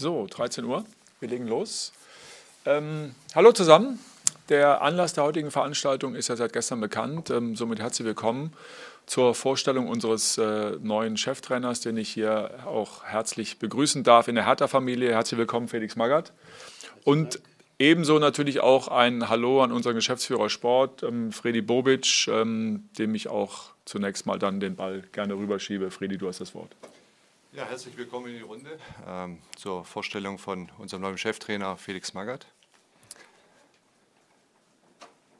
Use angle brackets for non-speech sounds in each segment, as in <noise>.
So, 13 Uhr. Wir legen los. Ähm, hallo zusammen. Der Anlass der heutigen Veranstaltung ist ja seit gestern bekannt. Ähm, somit herzlich willkommen zur Vorstellung unseres äh, neuen Cheftrainers, den ich hier auch herzlich begrüßen darf in der Hertha-Familie. Herzlich willkommen, Felix Magath. Und ebenso natürlich auch ein Hallo an unseren Geschäftsführer Sport, ähm, Fredi Bobic, ähm, dem ich auch zunächst mal dann den Ball gerne rüberschiebe. Fredi, du hast das Wort. Ja, herzlich willkommen in die Runde ähm, zur Vorstellung von unserem neuen Cheftrainer Felix Magath.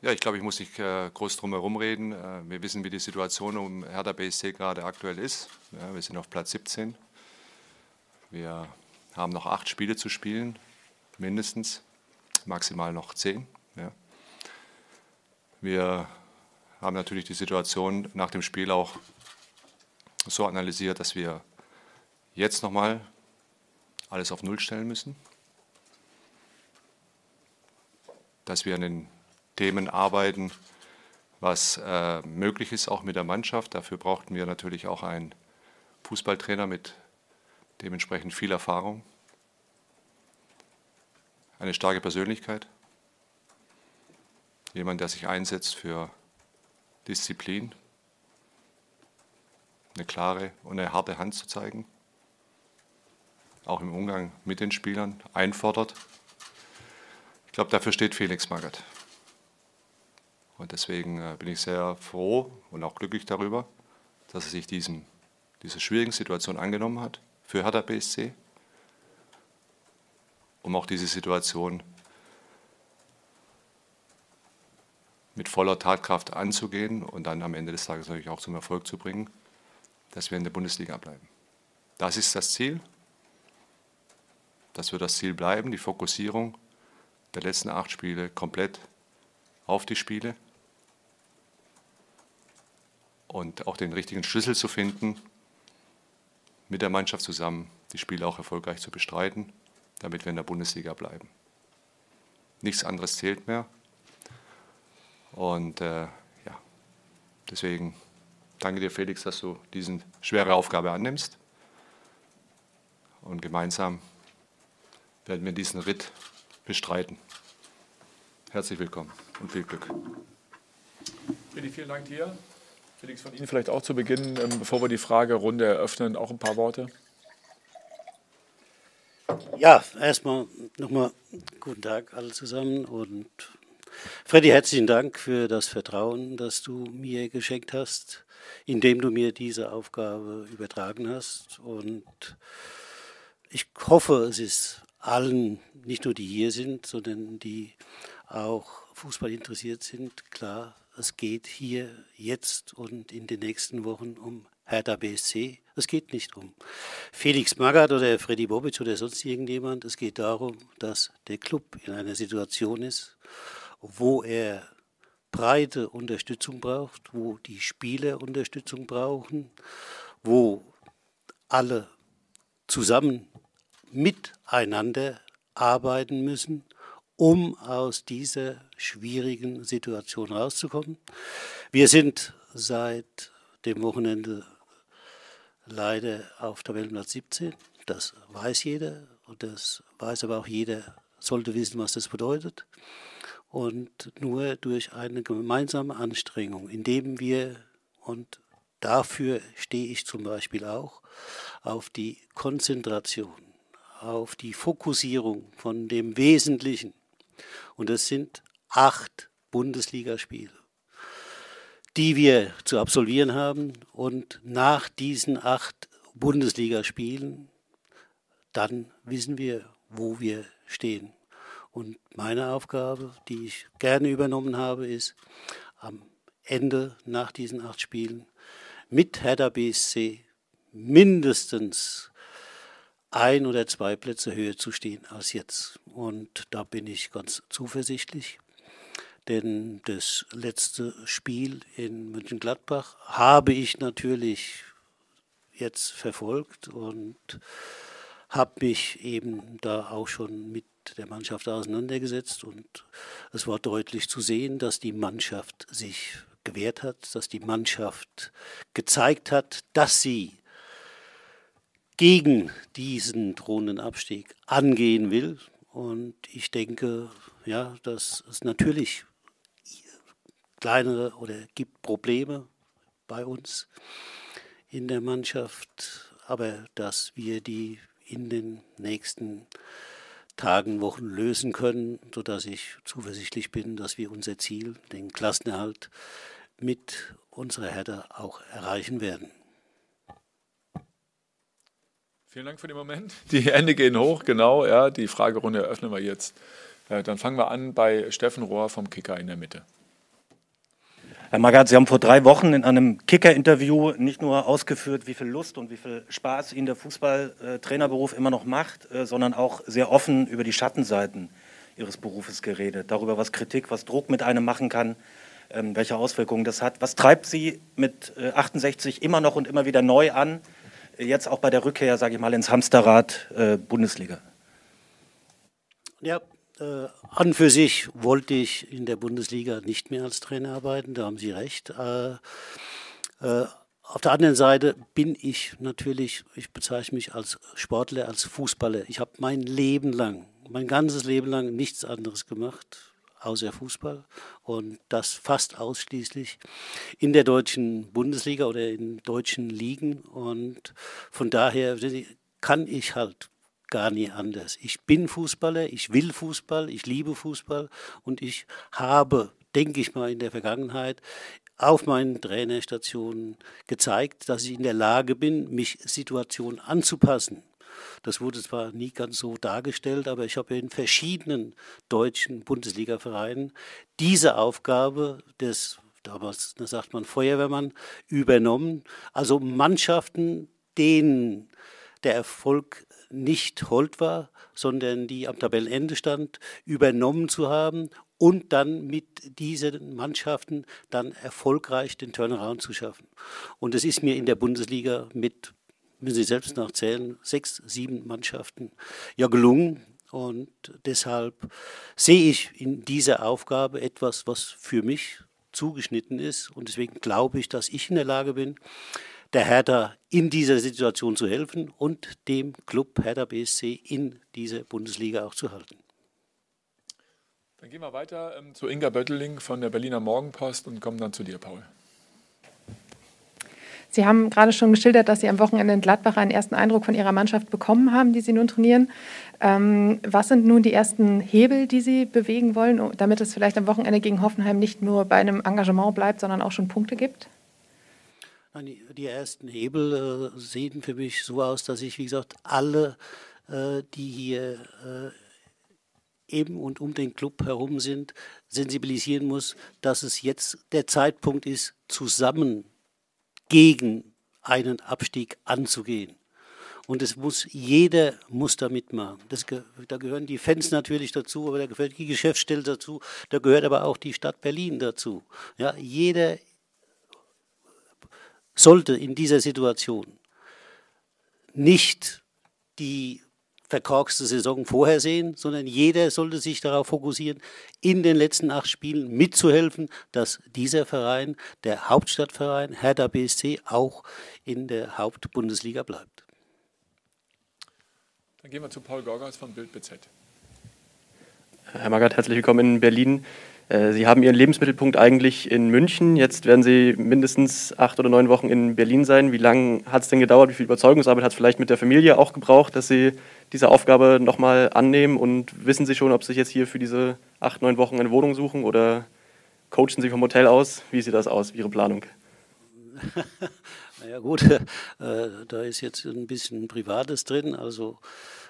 Ja, ich glaube, ich muss nicht äh, groß drum herum reden. Äh, wir wissen, wie die Situation um Hertha BSC gerade aktuell ist. Ja, wir sind auf Platz 17. Wir haben noch acht Spiele zu spielen, mindestens, maximal noch zehn. Ja. Wir haben natürlich die Situation nach dem Spiel auch so analysiert, dass wir jetzt nochmal alles auf Null stellen müssen, dass wir an den Themen arbeiten, was äh, möglich ist, auch mit der Mannschaft. Dafür brauchten wir natürlich auch einen Fußballtrainer mit dementsprechend viel Erfahrung, eine starke Persönlichkeit, jemand, der sich einsetzt für Disziplin, eine klare und eine harte Hand zu zeigen auch im Umgang mit den Spielern einfordert. Ich glaube, dafür steht Felix Magath. Und deswegen äh, bin ich sehr froh und auch glücklich darüber, dass er sich diesem, dieser schwierigen Situation angenommen hat für Hertha BSC, um auch diese Situation mit voller Tatkraft anzugehen und dann am Ende des Tages natürlich auch zum Erfolg zu bringen, dass wir in der Bundesliga bleiben. Das ist das Ziel das wird das Ziel bleiben, die Fokussierung der letzten acht Spiele komplett auf die Spiele und auch den richtigen Schlüssel zu finden, mit der Mannschaft zusammen die Spiele auch erfolgreich zu bestreiten, damit wir in der Bundesliga bleiben. Nichts anderes zählt mehr. Und äh, ja, deswegen danke dir, Felix, dass du diese schwere Aufgabe annimmst und gemeinsam werden wir diesen Ritt bestreiten. Herzlich willkommen und viel Glück. Willi, vielen Dank dir. Felix, von Ihnen vielleicht auch zu Beginn, ähm, bevor wir die Fragerunde eröffnen, auch ein paar Worte. Ja, erstmal nochmal guten Tag alle zusammen und Freddy, herzlichen Dank für das Vertrauen, das du mir geschenkt hast, indem du mir diese Aufgabe übertragen hast. Und ich hoffe, es ist allen, nicht nur die hier sind, sondern die auch Fußball interessiert sind, klar, es geht hier jetzt und in den nächsten Wochen um Hertha BSC. Es geht nicht um Felix Magath oder Freddy Bobic oder sonst irgendjemand. Es geht darum, dass der Club in einer Situation ist, wo er breite Unterstützung braucht, wo die Spieler Unterstützung brauchen, wo alle zusammen miteinander arbeiten müssen, um aus dieser schwierigen Situation rauszukommen. Wir sind seit dem Wochenende leider auf Tabellenplatz 17. Das weiß jeder und das weiß aber auch jeder, sollte wissen, was das bedeutet. Und nur durch eine gemeinsame Anstrengung, indem wir, und dafür stehe ich zum Beispiel auch, auf die Konzentration, auf die Fokussierung von dem Wesentlichen. Und das sind acht Bundesligaspiele, die wir zu absolvieren haben. Und nach diesen acht Bundesligaspielen, dann wissen wir, wo wir stehen. Und meine Aufgabe, die ich gerne übernommen habe, ist, am Ende nach diesen acht Spielen mit Hertha BSC mindestens ein oder zwei Plätze höher zu stehen als jetzt. Und da bin ich ganz zuversichtlich. Denn das letzte Spiel in Mönchengladbach habe ich natürlich jetzt verfolgt und habe mich eben da auch schon mit der Mannschaft auseinandergesetzt. Und es war deutlich zu sehen, dass die Mannschaft sich gewehrt hat, dass die Mannschaft gezeigt hat, dass sie gegen diesen drohenden Abstieg angehen will. Und ich denke, ja, dass es natürlich kleinere oder gibt Probleme bei uns in der Mannschaft, aber dass wir die in den nächsten Tagen, Wochen lösen können, sodass ich zuversichtlich bin, dass wir unser Ziel, den Klassenerhalt, mit unserer Hertha auch erreichen werden. Vielen Dank für den Moment. Die Hände gehen hoch, genau. Ja, die Fragerunde eröffnen wir jetzt. Äh, dann fangen wir an bei Steffen Rohr vom Kicker in der Mitte. Herr Magath, Sie haben vor drei Wochen in einem Kicker-Interview nicht nur ausgeführt, wie viel Lust und wie viel Spaß Ihnen der Fußballtrainerberuf immer noch macht, äh, sondern auch sehr offen über die Schattenseiten Ihres Berufes geredet. Darüber, was Kritik, was Druck mit einem machen kann, ähm, welche Auswirkungen das hat. Was treibt Sie mit 68 äh, immer noch und immer wieder neu an, jetzt auch bei der Rückkehr, sage ich mal, ins Hamsterrad äh, Bundesliga? Ja, äh, an für sich wollte ich in der Bundesliga nicht mehr als Trainer arbeiten, da haben Sie recht. Äh, äh, auf der anderen Seite bin ich natürlich, ich bezeichne mich als Sportler, als Fußballer. Ich habe mein Leben lang, mein ganzes Leben lang nichts anderes gemacht, außer Fußball. Und das fast ausschließlich in der deutschen Bundesliga oder in deutschen Ligen. Und von daher kann ich halt gar nie anders. Ich bin Fußballer, ich will Fußball, ich liebe Fußball und ich habe, denke ich mal, in der Vergangenheit auf meinen Trainerstationen gezeigt, dass ich in der Lage bin, mich Situationen anzupassen. Das wurde zwar nie ganz so dargestellt, aber ich habe in verschiedenen deutschen Bundesliga-Vereinen diese Aufgabe des, damals da sagt man Feuerwehrmann, übernommen. Also Mannschaften, denen der Erfolg nicht hold war, sondern die am Tabellenende stand, übernommen zu haben und dann mit diesen Mannschaften dann erfolgreich den Turnaround zu schaffen. Und es ist mir in der Bundesliga mit, müssen Sie selbst nachzählen, sechs, sieben Mannschaften ja gelungen. Und deshalb sehe ich in dieser Aufgabe etwas, was für mich zugeschnitten ist. Und deswegen glaube ich, dass ich in der Lage bin, der Hertha in dieser Situation zu helfen und dem Club Hertha BSC in dieser Bundesliga auch zu halten. Dann gehen wir weiter ähm, zu Inga Bötteling von der Berliner Morgenpost und kommen dann zu dir, Paul. Sie haben gerade schon geschildert, dass Sie am Wochenende in Gladbach einen ersten Eindruck von Ihrer Mannschaft bekommen haben, die Sie nun trainieren. Ähm, was sind nun die ersten Hebel, die Sie bewegen wollen, damit es vielleicht am Wochenende gegen Hoffenheim nicht nur bei einem Engagement bleibt, sondern auch schon Punkte gibt? Die ersten Hebel äh, sehen für mich so aus, dass ich, wie gesagt, alle, äh, die hier äh, eben und um den Club herum sind, sensibilisieren muss, dass es jetzt der Zeitpunkt ist, zusammen gegen einen Abstieg anzugehen. Und es muss, jeder muss da mitmachen. Das, da gehören die Fans natürlich dazu, aber da gehört die Geschäftsstelle dazu, da gehört aber auch die Stadt Berlin dazu. Ja, jeder sollte in dieser Situation nicht die verkorkste Saison vorhersehen, sondern jeder sollte sich darauf fokussieren, in den letzten acht Spielen mitzuhelfen, dass dieser Verein, der Hauptstadtverein Hertha BSC, auch in der Hauptbundesliga bleibt. Dann gehen wir zu Paul Gorgas von Bild BZ. Herr Magath, herzlich willkommen in Berlin. Äh, Sie haben Ihren Lebensmittelpunkt eigentlich in München. Jetzt werden Sie mindestens acht oder neun Wochen in Berlin sein. Wie lange hat es denn gedauert? Wie viel Überzeugungsarbeit hat es vielleicht mit der Familie auch gebraucht, dass Sie diese Aufgabe nochmal annehmen? Und wissen Sie schon, ob Sie sich jetzt hier für diese acht, neun Wochen eine Wohnung suchen oder coachen Sie vom Hotel aus? Wie sieht das aus, Ihre Planung? <laughs> naja, gut, äh, da ist jetzt ein bisschen Privates drin. Also,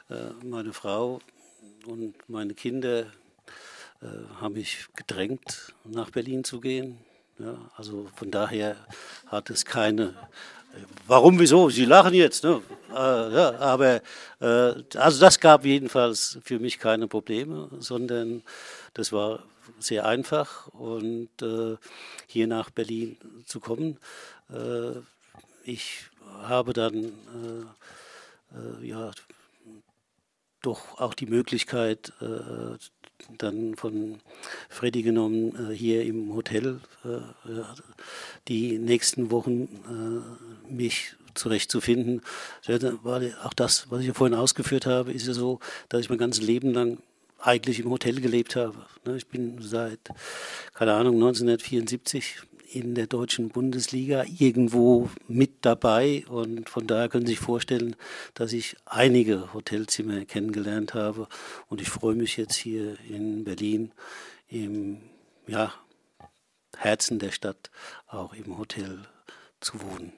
äh, meine Frau und meine Kinder äh, haben mich gedrängt, nach Berlin zu gehen. Ja, also von daher hat es keine. Äh, warum, wieso? Sie lachen jetzt. Ne? Äh, ja, aber äh, also das gab jedenfalls für mich keine Probleme, sondern das war sehr einfach und äh, hier nach Berlin zu kommen. Äh, ich habe dann ja doch auch die Möglichkeit dann von Freddy genommen, äh, hier im Hotel äh, die nächsten Wochen äh, mich zurechtzufinden. Auch das, was ich ja vorhin ausgeführt habe, ist ja so, dass ich mein ganzes Leben lang eigentlich im Hotel gelebt habe. Ne, ich bin seit, keine Ahnung, 1974 in der deutschen Bundesliga irgendwo mit dabei und von daher können Sie sich vorstellen, dass ich einige Hotelzimmer kennengelernt habe und ich freue mich jetzt hier in Berlin im ja, Herzen der Stadt auch im Hotel zu wohnen.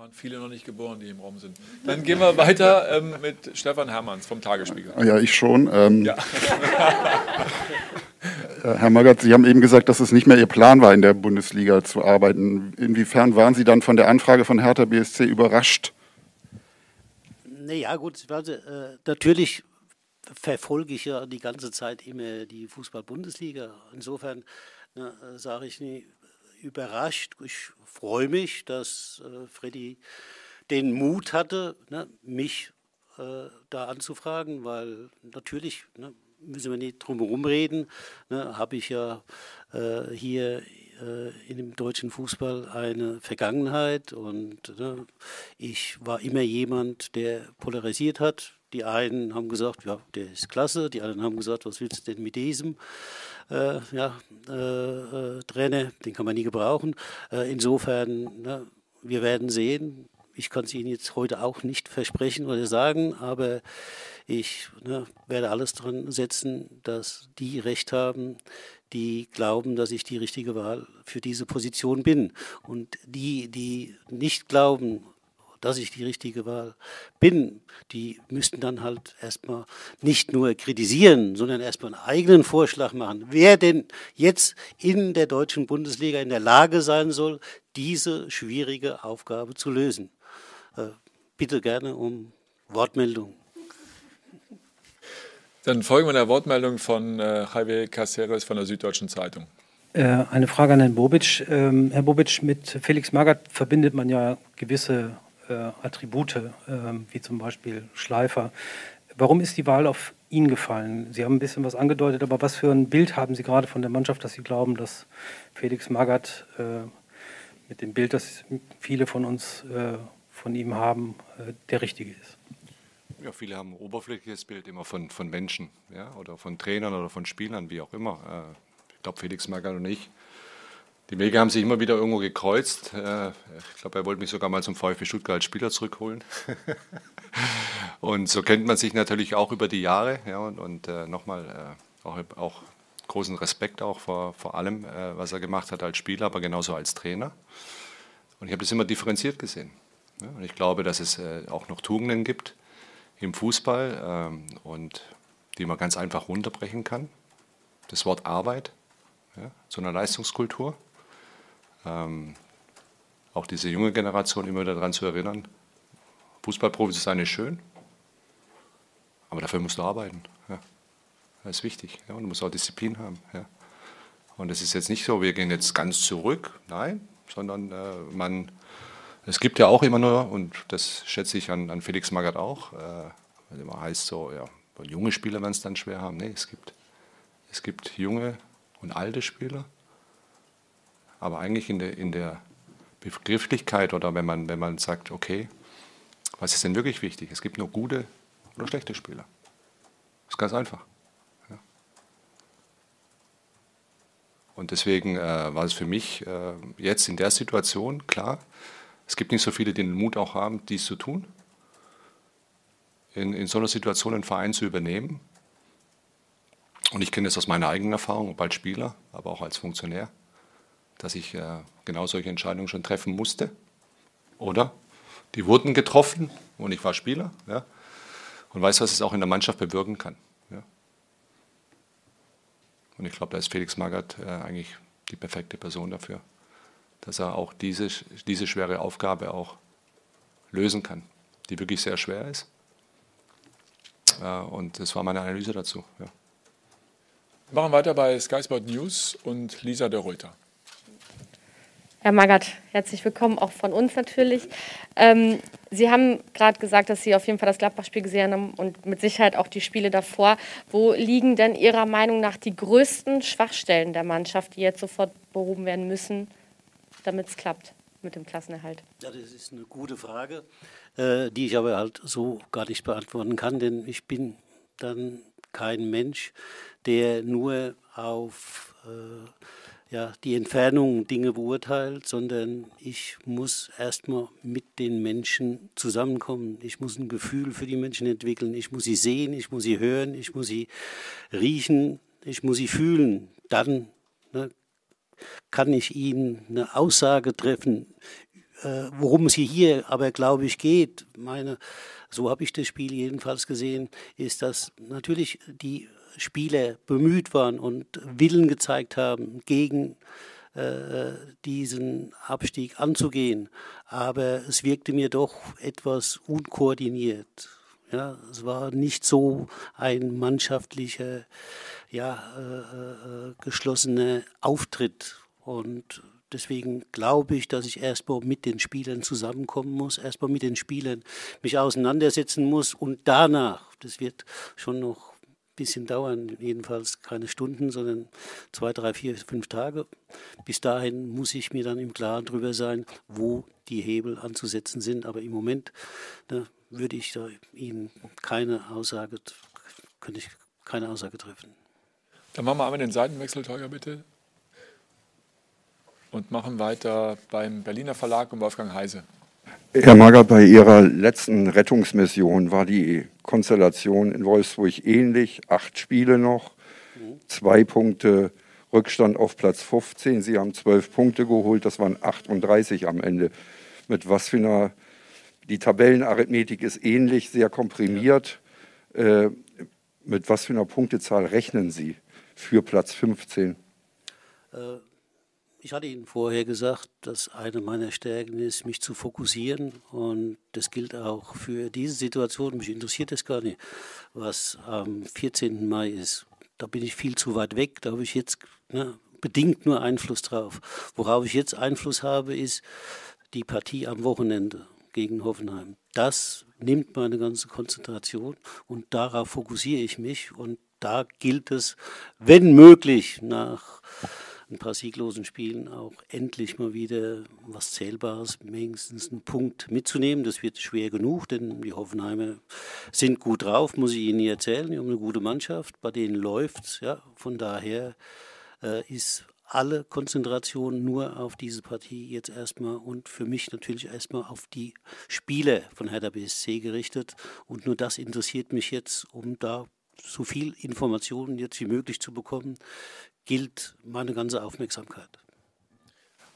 Waren viele noch nicht geboren, die im Raum sind. Dann gehen wir weiter ähm, mit Stefan Hermanns vom Tagesspiegel. Ja, ich schon. Ähm, ja. <laughs> Herr Magath, Sie haben eben gesagt, dass es nicht mehr Ihr Plan war, in der Bundesliga zu arbeiten. Inwiefern waren Sie dann von der Anfrage von Hertha BSC überrascht? Naja, gut, also, äh, natürlich verfolge ich ja die ganze Zeit immer die Fußball-Bundesliga. Insofern ne, sage ich nie überrascht. Ich freue mich, dass äh, Freddy den Mut hatte, ne, mich äh, da anzufragen, weil natürlich ne, müssen wir nicht drum herum reden, ne, habe ich ja äh, hier äh, in dem deutschen Fußball eine Vergangenheit und ne, ich war immer jemand, der polarisiert hat. Die einen haben gesagt, ja, der ist klasse, die anderen haben gesagt, was willst du denn mit diesem äh, ja, äh, äh, Trainer, den kann man nie gebrauchen. Äh, insofern, ne, wir werden sehen. Ich kann es Ihnen jetzt heute auch nicht versprechen oder sagen, aber ich ne, werde alles dran setzen, dass die Recht haben, die glauben, dass ich die richtige Wahl für diese Position bin. Und die, die nicht glauben, dass ich die richtige Wahl bin, die müssten dann halt erstmal nicht nur kritisieren, sondern erstmal einen eigenen Vorschlag machen, wer denn jetzt in der deutschen Bundesliga in der Lage sein soll, diese schwierige Aufgabe zu lösen. Äh, bitte gerne um Wortmeldung. Dann folgen wir der Wortmeldung von äh, Javier Caceres von der Süddeutschen Zeitung. Äh, eine Frage an Herrn Bobic. Ähm, Herr Bobic, mit Felix Magath verbindet man ja gewisse Attribute, äh, wie zum Beispiel Schleifer. Warum ist die Wahl auf ihn gefallen? Sie haben ein bisschen was angedeutet, aber was für ein Bild haben Sie gerade von der Mannschaft, dass Sie glauben, dass Felix Magath äh, mit dem Bild, das viele von uns äh, von ihm haben, äh, der richtige ist? Ja, viele haben ein oberflächliches Bild immer von, von Menschen ja, oder von Trainern oder von Spielern, wie auch immer. Äh, ich glaube, Felix Magath und ich die Wege haben sich immer wieder irgendwo gekreuzt. Äh, ich glaube, er wollte mich sogar mal zum VfB Stuttgart als Spieler zurückholen. <laughs> und so kennt man sich natürlich auch über die Jahre. Ja, und, und äh, nochmal äh, auch, auch, großen Respekt auch vor, vor allem, äh, was er gemacht hat als Spieler, aber genauso als Trainer. Und ich habe das immer differenziert gesehen. Ja, und ich glaube, dass es äh, auch noch Tugenden gibt im Fußball ähm, und die man ganz einfach runterbrechen kann. Das Wort Arbeit ja, zu einer Leistungskultur ähm, auch diese junge Generation immer wieder daran zu erinnern, Fußballprofi zu sein ist schön, aber dafür musst du arbeiten. Ja. Das ist wichtig. Ja. Und du musst auch Disziplin haben. Ja. Und es ist jetzt nicht so, wir gehen jetzt ganz zurück, nein, sondern äh, man, es gibt ja auch immer nur, und das schätze ich an, an Felix Magath auch, äh, weil immer heißt so, ja, junge Spieler werden es dann schwer haben. Nee, es gibt, es gibt junge und alte Spieler aber eigentlich in der, in der Begrifflichkeit oder wenn man, wenn man sagt, okay, was ist denn wirklich wichtig? Es gibt nur gute oder schlechte Spieler. Das ist ganz einfach. Ja. Und deswegen äh, war es für mich äh, jetzt in der Situation klar, es gibt nicht so viele, die den Mut auch haben, dies zu tun, in, in so einer Situation einen Verein zu übernehmen. Und ich kenne das aus meiner eigenen Erfahrung, ob als Spieler, aber auch als Funktionär dass ich äh, genau solche Entscheidungen schon treffen musste. Oder die wurden getroffen und ich war Spieler ja, und weiß, was es auch in der Mannschaft bewirken kann. Ja. Und ich glaube, da ist Felix Magath äh, eigentlich die perfekte Person dafür, dass er auch diese, diese schwere Aufgabe auch lösen kann, die wirklich sehr schwer ist. Äh, und das war meine Analyse dazu. Ja. Wir machen weiter bei Sky Sport News und Lisa de Reuter. Herr Magath, herzlich willkommen, auch von uns natürlich. Ähm, Sie haben gerade gesagt, dass Sie auf jeden Fall das Gladbach-Spiel gesehen haben und mit Sicherheit auch die Spiele davor. Wo liegen denn Ihrer Meinung nach die größten Schwachstellen der Mannschaft, die jetzt sofort behoben werden müssen, damit es klappt? mit dem Klassenerhalt? Ja, das ist eine gute Frage, äh, die ich aber halt so gar nicht beantworten kann, denn ich bin dann kein Mensch, der nur auf äh, ja, die Entfernung Dinge beurteilt, sondern ich muss erstmal mit den Menschen zusammenkommen. Ich muss ein Gefühl für die Menschen entwickeln. Ich muss sie sehen, ich muss sie hören, ich muss sie riechen, ich muss sie fühlen. Dann ne, kann ich ihnen eine Aussage treffen, äh, worum es hier aber, glaube ich, geht. Meine, so habe ich das Spiel jedenfalls gesehen, ist, dass natürlich die Spieler bemüht waren und Willen gezeigt haben, gegen äh, diesen Abstieg anzugehen. Aber es wirkte mir doch etwas unkoordiniert. Ja, es war nicht so ein mannschaftlicher, ja, äh, äh, geschlossener Auftritt. Und deswegen glaube ich, dass ich erstmal mit den Spielern zusammenkommen muss, erstmal mit den Spielern mich auseinandersetzen muss und danach, das wird schon noch bisschen dauern, jedenfalls keine Stunden, sondern zwei, drei, vier, fünf Tage. Bis dahin muss ich mir dann im Klaren darüber sein, wo die Hebel anzusetzen sind. Aber im Moment ne, würde ich da Ihnen keine Aussage, könnte ich keine Aussage treffen. Dann machen wir einmal den Seitenwechsel, Teuer, bitte. Und machen weiter beim Berliner Verlag und Wolfgang Heise. Herr Mager, bei Ihrer letzten Rettungsmission war die Konstellation in Wolfsburg ähnlich. Acht Spiele noch, zwei Punkte Rückstand auf Platz 15. Sie haben zwölf Punkte geholt, das waren 38 am Ende. Mit was für einer die Tabellenarithmetik ist ähnlich, sehr komprimiert. Äh, mit was für einer Punktezahl rechnen Sie für Platz 15? Äh, ich hatte Ihnen vorher gesagt, dass eine meiner Stärken ist, mich zu fokussieren. Und das gilt auch für diese Situation. Mich interessiert das gar nicht, was am 14. Mai ist. Da bin ich viel zu weit weg. Da habe ich jetzt ne, bedingt nur Einfluss drauf. Worauf ich jetzt Einfluss habe, ist die Partie am Wochenende gegen Hoffenheim. Das nimmt meine ganze Konzentration und darauf fokussiere ich mich und da gilt es, wenn möglich, nach ein paar sieglosen Spielen auch endlich mal wieder was Zählbares, wenigstens einen Punkt mitzunehmen. Das wird schwer genug, denn die Hoffenheimer sind gut drauf, muss ich Ihnen erzählen. Die haben eine gute Mannschaft, bei denen läuft es. Ja. Von daher äh, ist alle Konzentration nur auf diese Partie jetzt erstmal und für mich natürlich erstmal auf die Spiele von Hertha BSC gerichtet. Und nur das interessiert mich jetzt, um da so viel Informationen jetzt wie möglich zu bekommen, gilt meine ganze Aufmerksamkeit.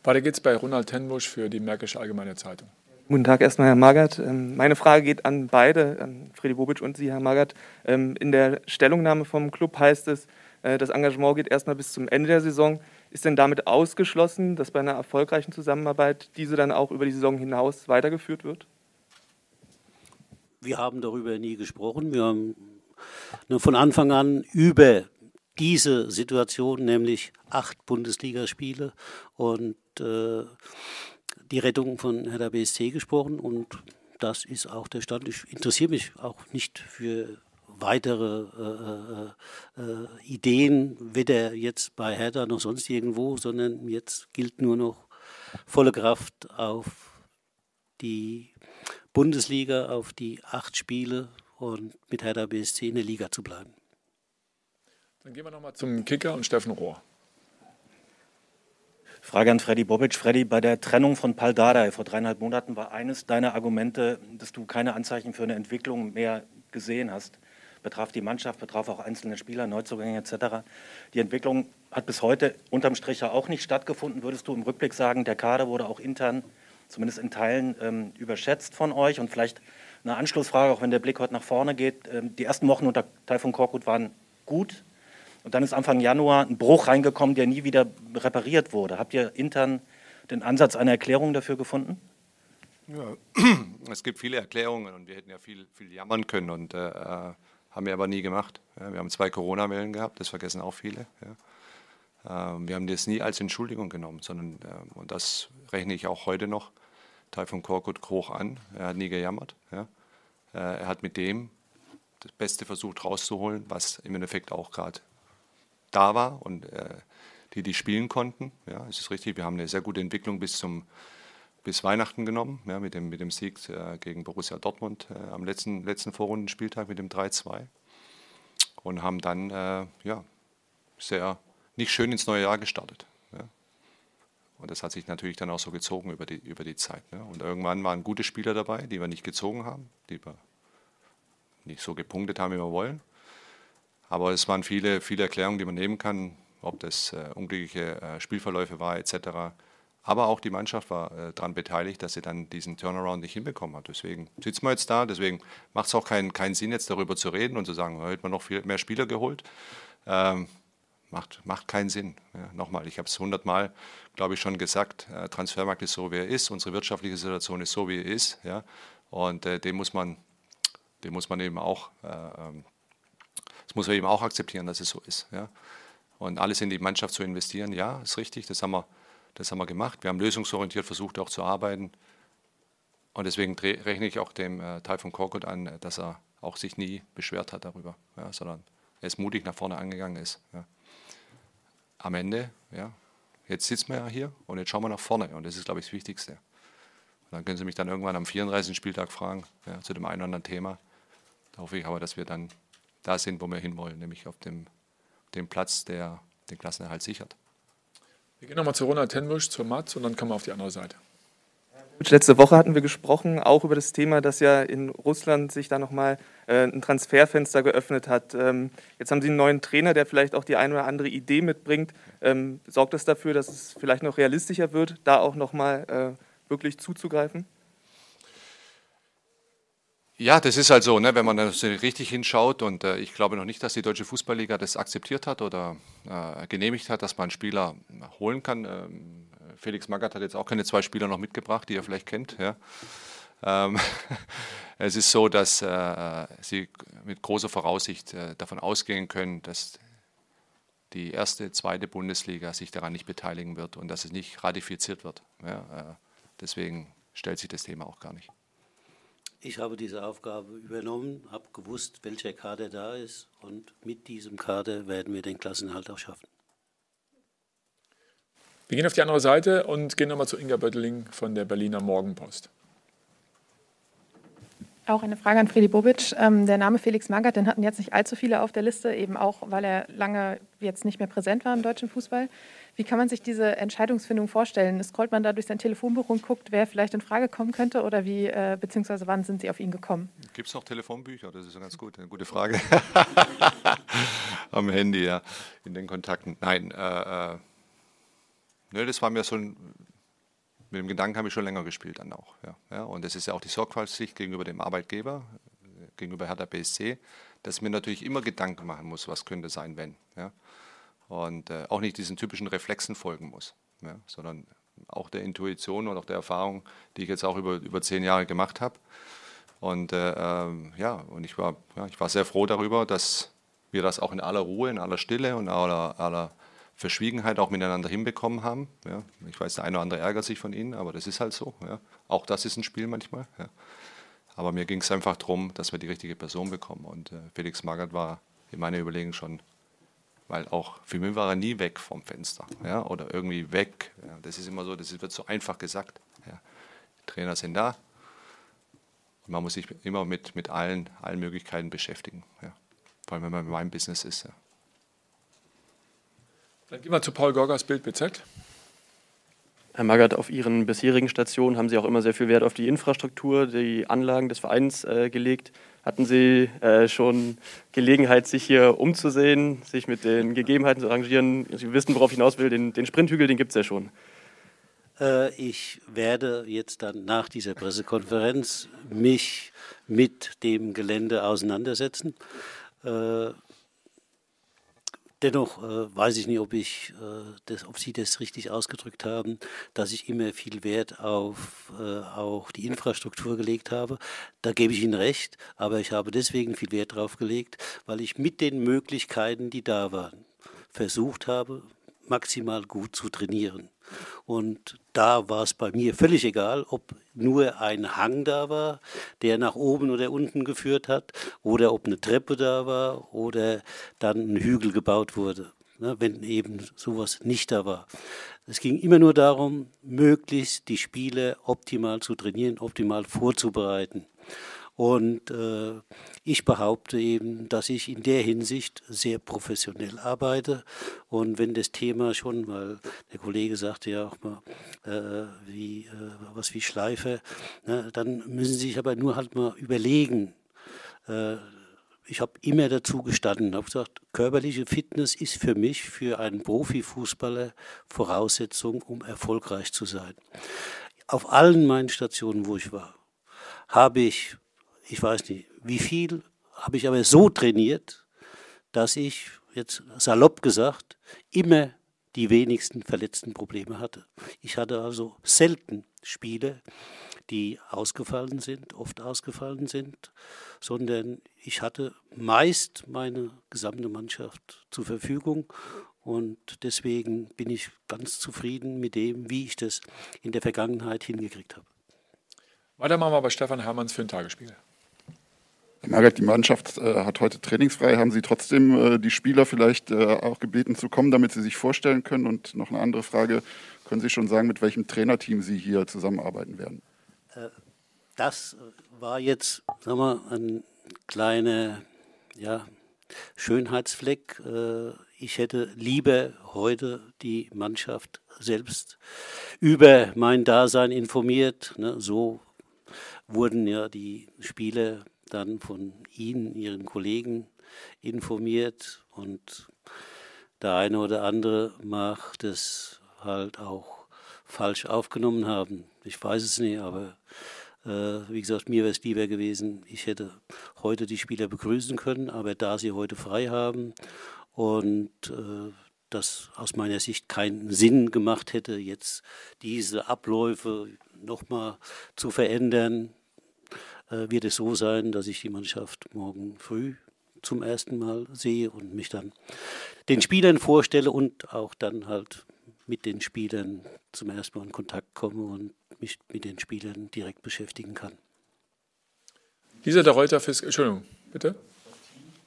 Weiter geht's bei Ronald Tenbusch für die Märkische Allgemeine Zeitung. Guten Tag erstmal, Herr Magath. Ähm, meine Frage geht an beide, an Freddy Bobic und Sie, Herr Magath. Ähm, in der Stellungnahme vom Club heißt es, äh, das Engagement geht erstmal bis zum Ende der Saison. Ist denn damit ausgeschlossen, dass bei einer erfolgreichen Zusammenarbeit diese dann auch über die Saison hinaus weitergeführt wird? Wir haben darüber nie gesprochen. Wir haben von Anfang an über diese Situation, nämlich acht Bundesligaspiele und äh, die Rettung von Hertha BSC gesprochen. Und das ist auch der Stand. Ich interessiere mich auch nicht für weitere äh, äh, äh, Ideen, weder jetzt bei Hertha noch sonst irgendwo, sondern jetzt gilt nur noch volle Kraft auf die Bundesliga, auf die acht Spiele und mit Hertha BSC in der Liga zu bleiben. Dann gehen wir nochmal zum Kicker und Steffen Rohr. Frage an Freddy Bobic. Freddy, bei der Trennung von Pal Dardai vor dreieinhalb Monaten war eines deiner Argumente, dass du keine Anzeichen für eine Entwicklung mehr gesehen hast betraf die Mannschaft, betraf auch einzelne Spieler, Neuzugänge etc. Die Entwicklung hat bis heute unterm Strich ja auch nicht stattgefunden. Würdest du im Rückblick sagen, der Kader wurde auch intern, zumindest in Teilen, ähm, überschätzt von euch? Und vielleicht eine Anschlussfrage, auch wenn der Blick heute nach vorne geht. Ähm, die ersten Wochen unter Taifun Korkut waren gut. Und dann ist Anfang Januar ein Bruch reingekommen, der nie wieder repariert wurde. Habt ihr intern den Ansatz einer Erklärung dafür gefunden? Ja, <clears throat> es gibt viele Erklärungen und wir hätten ja viel, viel jammern können. Und äh, haben wir aber nie gemacht. Ja, wir haben zwei Corona-Wellen gehabt, das vergessen auch viele. Ja. Ähm, wir haben das nie als Entschuldigung genommen, sondern, äh, und das rechne ich auch heute noch, Taifun Korkut hoch an. Er hat nie gejammert. Ja. Äh, er hat mit dem das Beste versucht rauszuholen, was im Endeffekt auch gerade da war und äh, die, die spielen konnten. Ja, es ist richtig, wir haben eine sehr gute Entwicklung bis zum bis Weihnachten genommen, ja, mit, dem, mit dem Sieg äh, gegen Borussia Dortmund äh, am letzten, letzten Vorrundenspieltag mit dem 3-2 und haben dann äh, ja, sehr nicht schön ins neue Jahr gestartet. Ja. Und das hat sich natürlich dann auch so gezogen über die, über die Zeit. Ne. Und irgendwann waren gute Spieler dabei, die wir nicht gezogen haben, die wir nicht so gepunktet haben, wie wir wollen. Aber es waren viele, viele Erklärungen, die man nehmen kann, ob das äh, unglückliche äh, Spielverläufe war etc. Aber auch die Mannschaft war äh, daran beteiligt, dass sie dann diesen Turnaround nicht hinbekommen hat. Deswegen sitzen wir jetzt da. Deswegen macht es auch keinen, keinen Sinn, jetzt darüber zu reden und zu sagen, heute man noch viel mehr Spieler geholt. Ähm, macht, macht keinen Sinn. Ja, nochmal, ich habe es hundertmal, glaube ich, schon gesagt. Äh, Transfermarkt ist so, wie er ist. Unsere wirtschaftliche Situation ist so, wie er ist. Ja? Und äh, dem, muss man, dem muss man eben auch, äh, ähm, muss man eben auch akzeptieren, dass es so ist. Ja? Und alles in die Mannschaft zu investieren, ja, ist richtig. Das haben wir das haben wir gemacht. Wir haben lösungsorientiert versucht, auch zu arbeiten. Und deswegen rechne ich auch dem äh, Teil von Korkut an, dass er auch sich nie beschwert hat darüber, ja, sondern er ist mutig nach vorne angegangen ist. Ja. Am Ende, ja, jetzt sitzen wir ja hier und jetzt schauen wir nach vorne und das ist, glaube ich, das Wichtigste. Und dann können Sie mich dann irgendwann am 34. Spieltag fragen, ja, zu dem einen oder anderen Thema. Da hoffe ich aber, dass wir dann da sind, wo wir hinwollen, nämlich auf dem, dem Platz, der den Klassenerhalt sichert. Wir gehen nochmal zu Ronald Tenbusch, zur Matz und dann kommen wir auf die andere Seite. Letzte Woche hatten wir gesprochen, auch über das Thema, dass ja in Russland sich da nochmal äh, ein Transferfenster geöffnet hat. Ähm, jetzt haben Sie einen neuen Trainer, der vielleicht auch die eine oder andere Idee mitbringt. Ähm, sorgt das dafür, dass es vielleicht noch realistischer wird, da auch nochmal äh, wirklich zuzugreifen? Ja, das ist halt so, ne, wenn man da richtig hinschaut und äh, ich glaube noch nicht, dass die Deutsche Fußballliga das akzeptiert hat oder äh, genehmigt hat, dass man Spieler holen kann. Ähm, Felix Magath hat jetzt auch keine zwei Spieler noch mitgebracht, die ihr vielleicht kennt. Ja. Ähm, <laughs> es ist so, dass äh, sie mit großer Voraussicht äh, davon ausgehen können, dass die erste, zweite Bundesliga sich daran nicht beteiligen wird und dass es nicht ratifiziert wird. Ja, äh, deswegen stellt sich das Thema auch gar nicht. Ich habe diese Aufgabe übernommen, habe gewusst, welcher Kader da ist und mit diesem Kader werden wir den Klassenhalt auch schaffen. Wir gehen auf die andere Seite und gehen nochmal zu Inga Bötteling von der Berliner Morgenpost. Auch eine Frage an Fredi Bobic. Ähm, der Name Felix Magath, den hatten jetzt nicht allzu viele auf der Liste, eben auch, weil er lange jetzt nicht mehr präsent war im deutschen Fußball. Wie kann man sich diese Entscheidungsfindung vorstellen? Scrollt man da durch sein Telefonbuch und guckt, wer vielleicht in Frage kommen könnte oder wie, äh, beziehungsweise wann sind Sie auf ihn gekommen? Gibt es noch Telefonbücher? Das ist ganz gut, eine gute Frage. <laughs> Am Handy, ja, in den Kontakten. Nein, äh, äh, nö, das war mir so ein, mit dem Gedanken habe ich schon länger gespielt dann auch. Ja, ja. Und das ist ja auch die Sorgfaltspflicht gegenüber dem Arbeitgeber, gegenüber Hertha BSC, dass ich mir natürlich immer Gedanken machen muss, was könnte sein, wenn. Ja und äh, auch nicht diesen typischen Reflexen folgen muss, ja, sondern auch der Intuition und auch der Erfahrung, die ich jetzt auch über, über zehn Jahre gemacht habe. Und äh, ähm, ja, und ich war, ja, ich war sehr froh darüber, dass wir das auch in aller Ruhe, in aller Stille und aller, aller Verschwiegenheit auch miteinander hinbekommen haben. Ja. Ich weiß, der eine oder andere ärgert sich von Ihnen, aber das ist halt so. Ja. Auch das ist ein Spiel manchmal. Ja. Aber mir ging es einfach darum, dass wir die richtige Person bekommen. Und äh, Felix Magath war in meiner Überlegung schon weil auch für mich war er nie weg vom Fenster ja, oder irgendwie weg. Ja, das ist immer so, das wird so einfach gesagt. Ja. Trainer sind da und man muss sich immer mit, mit allen, allen Möglichkeiten beschäftigen, ja. vor allem wenn man in meinem Business ist. Ja. Dann gehen wir zu Paul Gorgas Bild BZ. Herr Magath, auf Ihren bisherigen Stationen haben Sie auch immer sehr viel Wert auf die Infrastruktur, die Anlagen des Vereins äh, gelegt. Hatten Sie äh, schon Gelegenheit, sich hier umzusehen, sich mit den Gegebenheiten zu arrangieren? Sie wissen, worauf ich hinaus will. Den, den Sprinthügel, den gibt es ja schon. Äh, ich werde jetzt dann nach dieser Pressekonferenz mich mit dem Gelände auseinandersetzen. Dennoch äh, weiß ich nicht, ob, ich, äh, das, ob Sie das richtig ausgedrückt haben, dass ich immer viel Wert auf äh, auch die Infrastruktur gelegt habe. Da gebe ich Ihnen recht, aber ich habe deswegen viel Wert drauf gelegt, weil ich mit den Möglichkeiten, die da waren, versucht habe, maximal gut zu trainieren. Und da war es bei mir völlig egal, ob nur ein Hang da war, der nach oben oder unten geführt hat, oder ob eine Treppe da war oder dann ein Hügel gebaut wurde. ne, wenn eben sowas nicht da war. Es ging immer nur darum, möglichst die Spiele optimal zu trainieren, optimal vorzubereiten. Und äh, ich behaupte eben, dass ich in der Hinsicht sehr professionell arbeite. Und wenn das Thema schon, weil der Kollege sagte ja auch mal, äh, wie, äh, was wie Schleife, ne, dann müssen Sie sich aber nur halt mal überlegen, äh, ich habe immer dazu gestanden, habe gesagt, körperliche Fitness ist für mich, für einen Profifußballer Voraussetzung, um erfolgreich zu sein. Auf allen meinen Stationen, wo ich war, habe ich ich weiß nicht, wie viel habe ich aber so trainiert, dass ich, jetzt salopp gesagt, immer die wenigsten verletzten Probleme hatte. Ich hatte also selten Spiele, die ausgefallen sind, oft ausgefallen sind, sondern ich hatte meist meine gesamte Mannschaft zur Verfügung und deswegen bin ich ganz zufrieden mit dem, wie ich das in der Vergangenheit hingekriegt habe. Weiter machen wir bei Stefan Hermanns für ein Tagesspiegel. Margaret, die Mannschaft äh, hat heute trainingsfrei. Haben Sie trotzdem äh, die Spieler vielleicht äh, auch gebeten zu kommen, damit sie sich vorstellen können? Und noch eine andere Frage, können Sie schon sagen, mit welchem Trainerteam Sie hier zusammenarbeiten werden? Äh, das war jetzt sagen wir, ein kleiner ja, Schönheitsfleck. Äh, ich hätte lieber heute die Mannschaft selbst über mein Dasein informiert. Ne? So wurden ja die Spiele dann von Ihnen, Ihren Kollegen informiert und der eine oder andere mag das halt auch falsch aufgenommen haben. Ich weiß es nicht, aber äh, wie gesagt, mir wäre es lieber gewesen, ich hätte heute die Spieler begrüßen können, aber da sie heute frei haben und äh, das aus meiner Sicht keinen Sinn gemacht hätte, jetzt diese Abläufe nochmal zu verändern, wird es so sein, dass ich die Mannschaft morgen früh zum ersten Mal sehe und mich dann den Spielern vorstelle und auch dann halt mit den Spielern zum ersten Mal in Kontakt komme und mich mit den Spielern direkt beschäftigen kann. Dieser der Reuter fürs. Entschuldigung, bitte.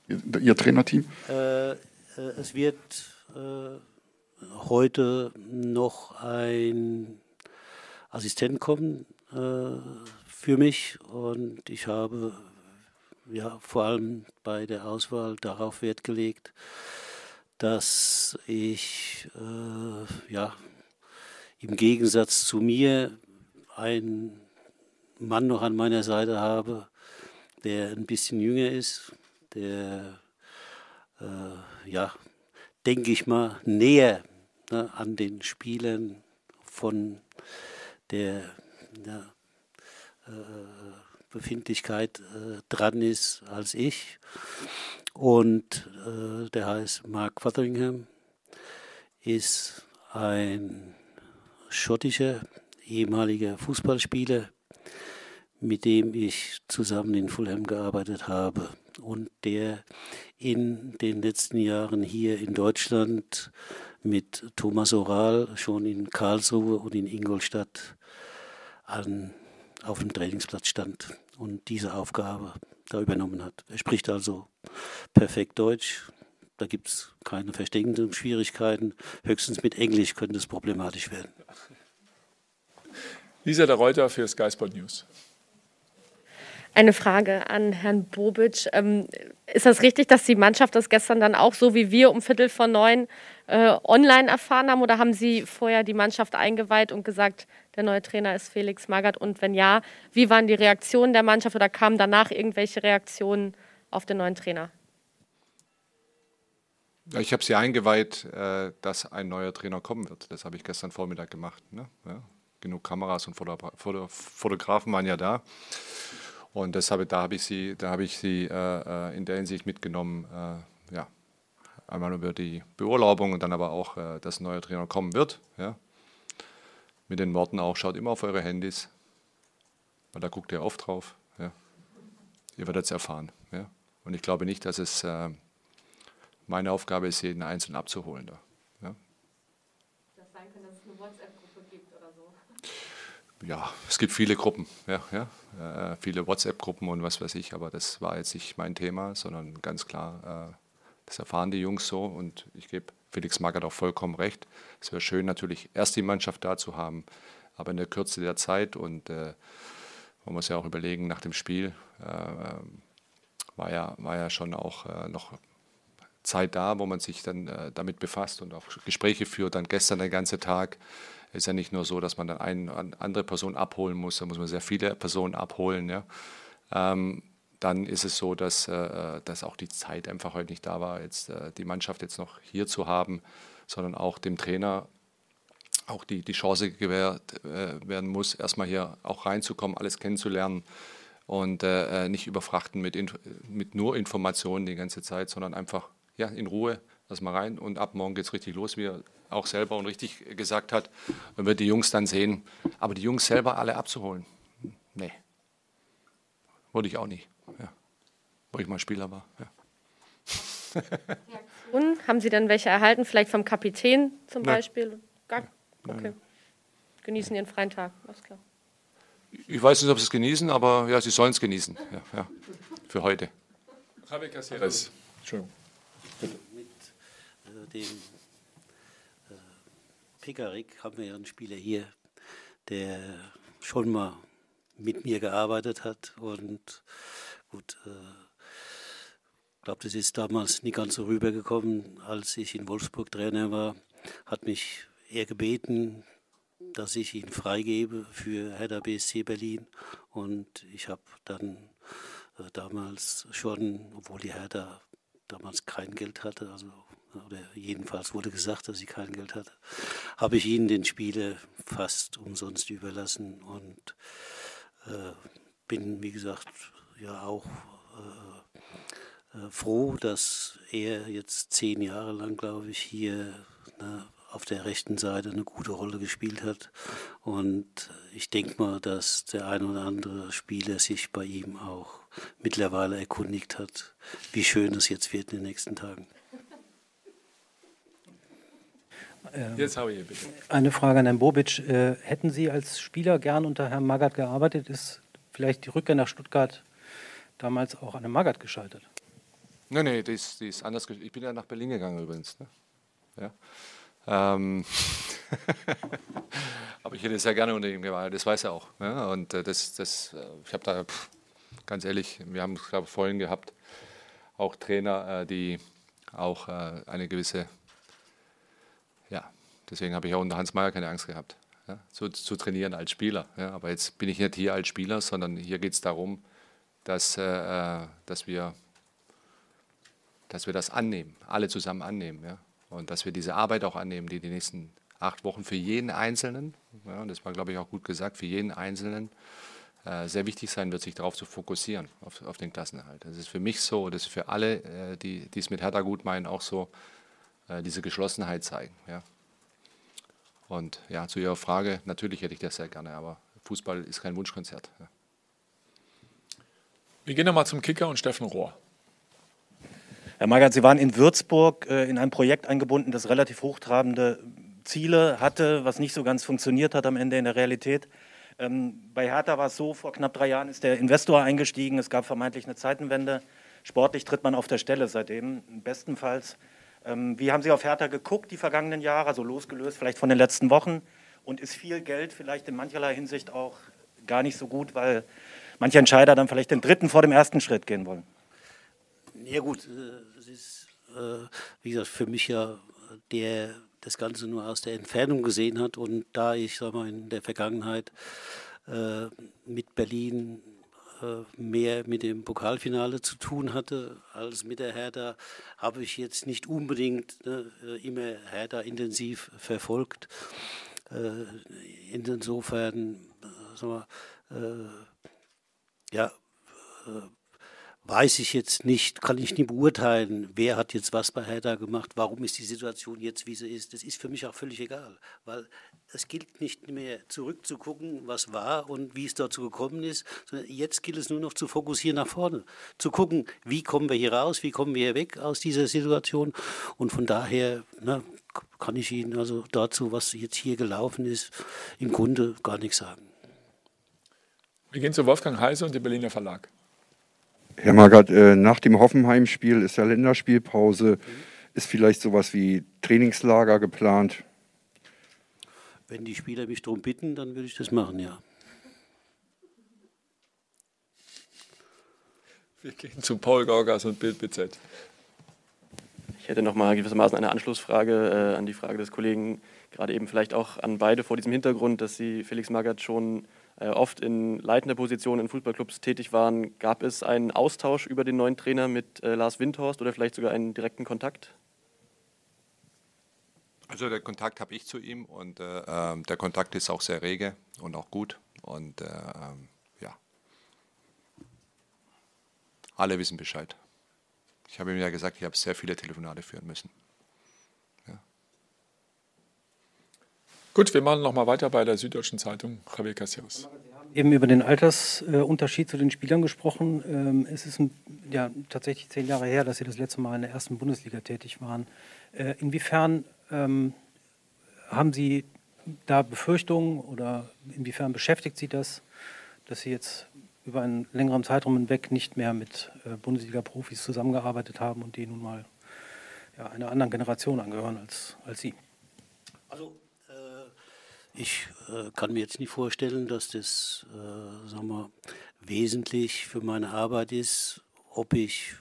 Ihr, Ihr Trainerteam? Äh, äh, es wird äh, heute noch ein Assistent kommen, äh, für mich und ich habe ja vor allem bei der Auswahl darauf Wert gelegt, dass ich äh, ja im Gegensatz zu mir einen Mann noch an meiner Seite habe, der ein bisschen jünger ist, der äh, ja denke ich mal näher ne, an den Spielern von der ja, Befindlichkeit äh, dran ist als ich. Und äh, der heißt Mark Fotheringham, ist ein schottischer ehemaliger Fußballspieler, mit dem ich zusammen in Fulham gearbeitet habe und der in den letzten Jahren hier in Deutschland mit Thomas Oral schon in Karlsruhe und in Ingolstadt an auf dem Trainingsplatz stand und diese Aufgabe da übernommen hat. Er spricht also perfekt Deutsch. Da gibt es keine Verständigungsschwierigkeiten. Höchstens mit Englisch könnte es problematisch werden. Lisa der Reuter für Sky Sport News. Eine Frage an Herrn Bobic. Ähm, ist das richtig, dass die Mannschaft das gestern dann auch so wie wir um Viertel vor neun äh, online erfahren haben? Oder haben Sie vorher die Mannschaft eingeweiht und gesagt, der neue Trainer ist Felix Magath? Und wenn ja, wie waren die Reaktionen der Mannschaft oder kamen danach irgendwelche Reaktionen auf den neuen Trainer? Ich habe sie eingeweiht, äh, dass ein neuer Trainer kommen wird. Das habe ich gestern Vormittag gemacht. Ne? Ja, genug Kameras und Fotografen waren ja da. Und deshalb, da habe ich sie, da habe ich sie äh, äh, in der Hinsicht mitgenommen, äh, ja, einmal über die Beurlaubung und dann aber auch, äh, dass ein neuer Trainer kommen wird. Ja. Mit den Worten auch, schaut immer auf eure Handys, weil da guckt ihr oft drauf. Ja. Ihr werdet es erfahren. Ja. Und ich glaube nicht, dass es äh, meine Aufgabe ist, jeden Einzelnen abzuholen. Da. Ja. Das sein kann, dass es eine WhatsApp-Gruppe gibt oder so. Ja, es gibt viele Gruppen, ja, ja. Äh, viele WhatsApp-Gruppen und was weiß ich, aber das war jetzt nicht mein Thema, sondern ganz klar, äh, das erfahren die Jungs so und ich gebe Felix Magath auch vollkommen recht. Es wäre schön, natürlich erst die Mannschaft da zu haben, aber in der Kürze der Zeit und äh, man muss ja auch überlegen, nach dem Spiel äh, war, ja, war ja schon auch äh, noch Zeit da, wo man sich dann äh, damit befasst und auch Gespräche führt. Dann gestern der ganze Tag ist ja nicht nur so, dass man dann eine andere Person abholen muss, da muss man sehr viele Personen abholen. Ja. Ähm, dann ist es so, dass, äh, dass auch die Zeit einfach heute nicht da war, jetzt äh, die Mannschaft jetzt noch hier zu haben, sondern auch dem Trainer auch die, die Chance gewährt äh, werden muss, erstmal hier auch reinzukommen, alles kennenzulernen und äh, äh, nicht überfrachten mit, mit nur Informationen die ganze Zeit, sondern einfach ja, in Ruhe erstmal rein und ab morgen geht es richtig los, wie er auch selber und richtig gesagt hat. Dann wird die Jungs dann sehen. Aber die Jungs selber alle abzuholen, nee. Wurde ich auch nicht, ja. wo ich mal Spieler war. Ja. <laughs> Reaktionen? Haben Sie dann welche erhalten, vielleicht vom Kapitän zum Nein. Beispiel? Gar, okay. Genießen Ihren freien Tag, alles klar. Ich weiß nicht, ob Sie es genießen, aber ja, Sie sollen es genießen. Ja, ja, für heute. Javier Caceres. Entschuldigung. Bitte. Mit äh, dem Pekarik haben wir ja einen Spieler hier, der schon mal mit mir gearbeitet hat. Und gut, äh, ich glaube, das ist damals nicht ganz so rübergekommen, als ich in Wolfsburg Trainer war. Hat mich er gebeten, dass ich ihn freigebe für Hertha BSC Berlin. Und ich habe dann äh, damals schon, obwohl die Hertha damals kein Geld hatte, also oder jedenfalls wurde gesagt, dass sie kein Geld hatte, habe ich ihnen den Spieler fast umsonst überlassen und äh, bin, wie gesagt, ja auch äh, äh, froh, dass er jetzt zehn Jahre lang, glaube ich, hier ne, auf der rechten Seite eine gute Rolle gespielt hat. Und ich denke mal, dass der ein oder andere Spieler sich bei ihm auch mittlerweile erkundigt hat, wie schön es jetzt wird in den nächsten Tagen. Ähm, jetzt habe ich bitte. Eine Frage an Herrn Bobic. Äh, hätten Sie als Spieler gern unter Herrn Magath gearbeitet? Ist vielleicht die Rückkehr nach Stuttgart damals auch an den Magath gescheitert? Nein, nein, die ist, die ist anders. Ich bin ja nach Berlin gegangen übrigens. Ne? Ja. Ähm <laughs> Aber ich hätte es ja gerne unter ihm gearbeitet, das weiß er auch. Ne? Und äh, das, das, äh, ich habe da, pff, ganz ehrlich, wir haben es vorhin gehabt, auch Trainer, die auch eine gewisse deswegen habe ich auch unter Hans Meyer keine Angst gehabt, ja, zu, zu, trainieren als Spieler. Ja. Aber jetzt bin ich nicht hier als Spieler, sondern hier geht es darum, dass, äh, dass, wir, dass wir das annehmen, alle zusammen annehmen. Ja. Und dass wir diese Arbeit auch annehmen, die die nächsten acht Wochen für jeden Einzelnen, ja, und das war, glaube ich, auch gut gesagt, für jeden Einzelnen äh, sehr wichtig sein wird, sich darauf zu fokussieren, auf, auf den Klassenerhalt. Das ist für mich so, das ist für alle, äh, die, die es mit Hertha gut meinen, auch so, äh, diese Geschlossenheit zeigen. Ja. Und ja, zu Ihrer Frage, natürlich hätte ich das sehr gerne, aber Fußball ist kein Wunschkonzert. Ja. Wir gehen nochmal zum Kicker und Steffen Rohr. Herr Magath, Sie waren in Würzburg äh, in ein Projekt eingebunden, das relativ hochtrabende Ziele hatte, was nicht so ganz funktioniert hat am Ende in der Realität. Ähm, bei Hertha war es so, vor knapp drei Jahren ist der Investor eingestiegen, es gab vermeintlich eine Zeitenwende. Sportlich tritt man auf der Stelle seitdem, bestenfalls. Ähm, wie haben Sie auf Hertha geguckt die vergangenen Jahre, also losgelöst vielleicht von den letzten Wochen? Und ist viel Geld vielleicht in mancherlei Hinsicht auch gar nicht so gut, weil manche Entscheider dann vielleicht den dritten vor dem ersten Schritt gehen wollen? Ja gut, äh, es ist, äh, wie gesagt, für mich ja der das Ganze nur aus der Entfernung gesehen hat und da ich sag mal, in der Vergangenheit äh, mit Berlin mehr mit dem Pokalfinale zu tun hatte als mit der Hertha, habe ich jetzt nicht unbedingt ne, äh, immer Hertha intensiv verfolgt. Äh, insofern, sagen wir, ja, weiß ich jetzt nicht, kann ich nicht beurteilen, wer hat jetzt was bei Hertha gemacht, warum ist die Situation jetzt, wie sie ist. Das ist für mich auch völlig egal, weil es gilt nicht mehr zurückzugucken, was war und wie es dazu gekommen ist, sondern jetzt gilt es nur noch zu fokussieren nach vorne, zu gucken, wie kommen wir hier raus, wie kommen wir hier weg aus dieser Situation und von daher na, kann ich Ihnen also dazu, was jetzt hier gelaufen ist, im Grunde gar nichts sagen. Wir gehen zu Wolfgang Heise und dem Berliner Verlag. Herr Magath, äh, nach dem Hoffenheim-Spiel ist ja Länderspielpause. Ist vielleicht sowas wie Trainingslager geplant? Wenn die Spieler mich darum bitten, dann würde ich das machen, ja. Wir gehen zu Paul Gorgas und Bild BZ. Ich hätte noch mal gewissermaßen eine Anschlussfrage äh, an die Frage des Kollegen, gerade eben vielleicht auch an beide vor diesem Hintergrund, dass Sie Felix Magath schon äh, oft in leitender Position in Fußballclubs tätig waren. Gab es einen Austausch über den neuen Trainer mit äh, Lars Windhorst oder vielleicht sogar einen direkten Kontakt? Also der Kontakt habe ich zu ihm und äh, ähm, der Kontakt ist auch sehr rege und auch gut. Und äh, ähm, ja, alle wissen Bescheid. Ich habe ihm ja gesagt, ich habe sehr viele Telefonate führen müssen. Ja. Gut, wir machen nochmal weiter bei der Süddeutschen Zeitung. Javier Cassius. Eben über den Altersunterschied zu den Spielern gesprochen. Ähm, es ist ein, ja, tatsächlich zehn Jahre her, dass Sie das letzte Mal in der ersten Bundesliga tätig waren. Äh, inwiefern ähm, haben Sie da Befürchtungen oder inwiefern beschäftigt Sie das, dass Sie jetzt über einen längeren Zeitraum hinweg nicht mehr mit äh, Bundesliga-Profis zusammengearbeitet haben und die nun mal ja, einer anderen Generation angehören als, als Sie? Also äh, ich äh, kann mir jetzt nicht vorstellen, dass das äh, sagen wir, wesentlich für meine Arbeit ist, ob ich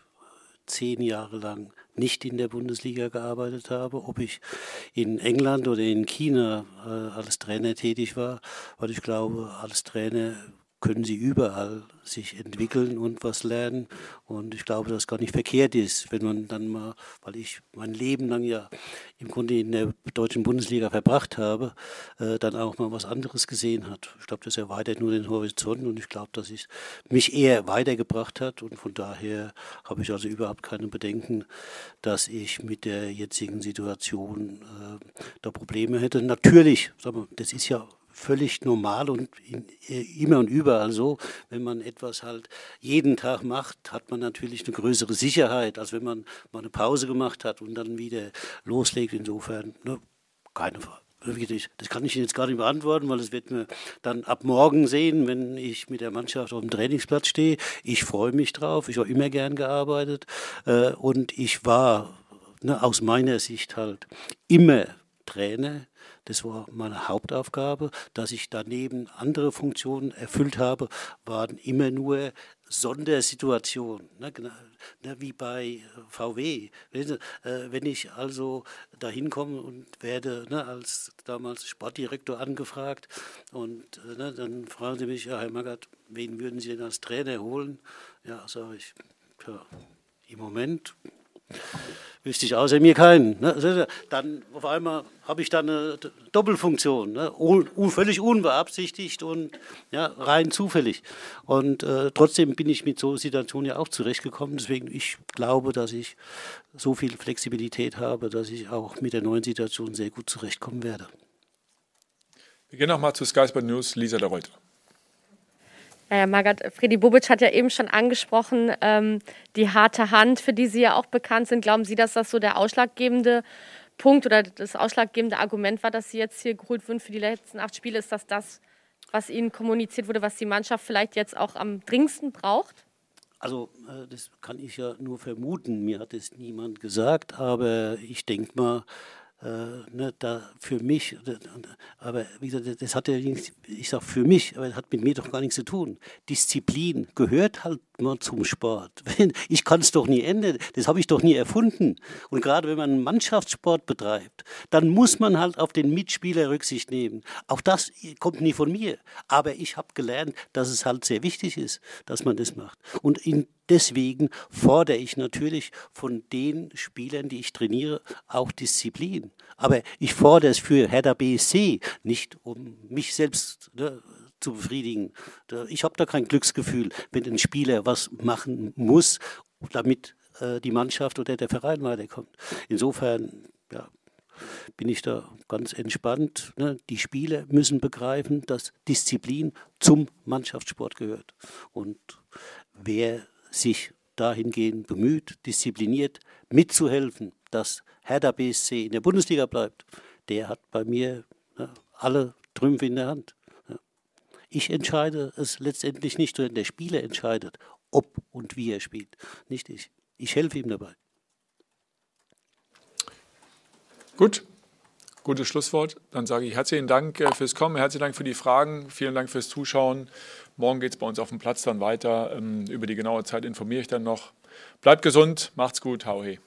zehn Jahre lang nicht in der Bundesliga gearbeitet habe, ob ich in England oder in China äh, als Trainer tätig war, weil ich glaube, als Trainer können sie überall sich entwickeln und was lernen. Und ich glaube, dass gar nicht verkehrt ist, wenn man dann mal, weil ich mein Leben lang ja im Grunde in der deutschen Bundesliga verbracht habe, äh, dann auch mal was anderes gesehen hat. Ich glaube, das erweitert nur den Horizont und ich glaube, dass es mich eher weitergebracht hat. Und von daher habe ich also überhaupt keine Bedenken, dass ich mit der jetzigen Situation äh, da Probleme hätte. Natürlich, das ist ja völlig normal und äh, immer und überall so. Wenn man etwas halt jeden Tag macht, hat man natürlich eine größere Sicherheit, als wenn man mal eine Pause gemacht hat und dann wieder loslegt. Insofern, ne, keine Frage. Das kann ich Ihnen jetzt gar nicht beantworten, weil das wird mir dann ab morgen sehen, wenn ich mit der Mannschaft auf dem Trainingsplatz stehe. Ich freue mich drauf. Ich habe immer gern gearbeitet äh, und ich war ne, aus meiner Sicht halt immer Trainer das war meine Hauptaufgabe. Dass ich daneben andere Funktionen erfüllt habe, waren immer nur Sondersituationen, ne, ne, wie bei VW. Wenn ich also dahin komme und werde ne, als damals Sportdirektor angefragt und ne, dann fragen sie mich, Herr Magath, wen würden Sie denn als Trainer holen? Ja, sage ich, ja, im Moment wüsste ich außer mir keinen. Ne? Dann auf einmal habe ich dann eine Doppelfunktion, ne? un, völlig unbeabsichtigt und ja, rein zufällig. Und äh, trotzdem bin ich mit so Situationen ja auch zurechtgekommen. Deswegen ich glaube, dass ich so viel Flexibilität habe, dass ich auch mit der neuen Situation sehr gut zurechtkommen werde. Wir gehen nochmal zu Sky Sport News, Lisa der Reuter. Naja, Margaret, Freddy Bobic hat ja eben schon angesprochen, ähm, die harte Hand, für die Sie ja auch bekannt sind. Glauben Sie, dass das so der ausschlaggebende Punkt oder das ausschlaggebende Argument war, dass Sie jetzt hier geholt wurden für die letzten acht Spiele? Ist das das, was Ihnen kommuniziert wurde, was die Mannschaft vielleicht jetzt auch am dringendsten braucht? Also, äh, das kann ich ja nur vermuten. Mir hat es niemand gesagt, aber ich denke mal, äh, ne, da für mich, aber wie gesagt, das hat ja, ich sage für mich, aber das hat mit mir doch gar nichts zu tun. Disziplin gehört halt mal zum Sport. <laughs> Ich kann es doch nie ändern, das habe ich doch nie erfunden. Und gerade wenn man einen Mannschaftssport betreibt, dann muss man halt auf den Mitspieler Rücksicht nehmen. Auch das kommt nie von mir. Aber ich habe gelernt, dass es halt sehr wichtig ist, dass man das macht. Und Deswegen fordere ich natürlich von den Spielern, die ich trainiere, auch Disziplin. Aber ich fordere es für Hertha BSC, nicht um mich selbst ne, zu befriedigen. Ich habe da kein Glücksgefühl, wenn ein Spieler was machen muss, damit äh, die Mannschaft oder der Verein weiterkommt. Insofern ja, bin ich da ganz entspannt. Ne? Die Spieler müssen begreifen, dass Disziplin zum Mannschaftssport gehört. Und wer sich dahingehend bemüht, diszipliniert mitzuhelfen, dass Hertha BSC in der Bundesliga bleibt, der hat bei mir ja, alle Trümpfe in der Hand. Ich entscheide es letztendlich nicht, sondern der Spieler entscheidet, ob und wie er spielt, nicht ich. Ich helfe ihm dabei. Gut, gutes Schlusswort. Dann sage ich herzlichen Dank äh, fürs Kommen, herzlichen Dank für die Fragen, vielen Dank fürs Zuschauen. Morgen geht es bei uns auf dem Platz dann weiter. Ähm, über die genaue Zeit informiere ich dann noch. Bleibt gesund, macht's gut, hau he.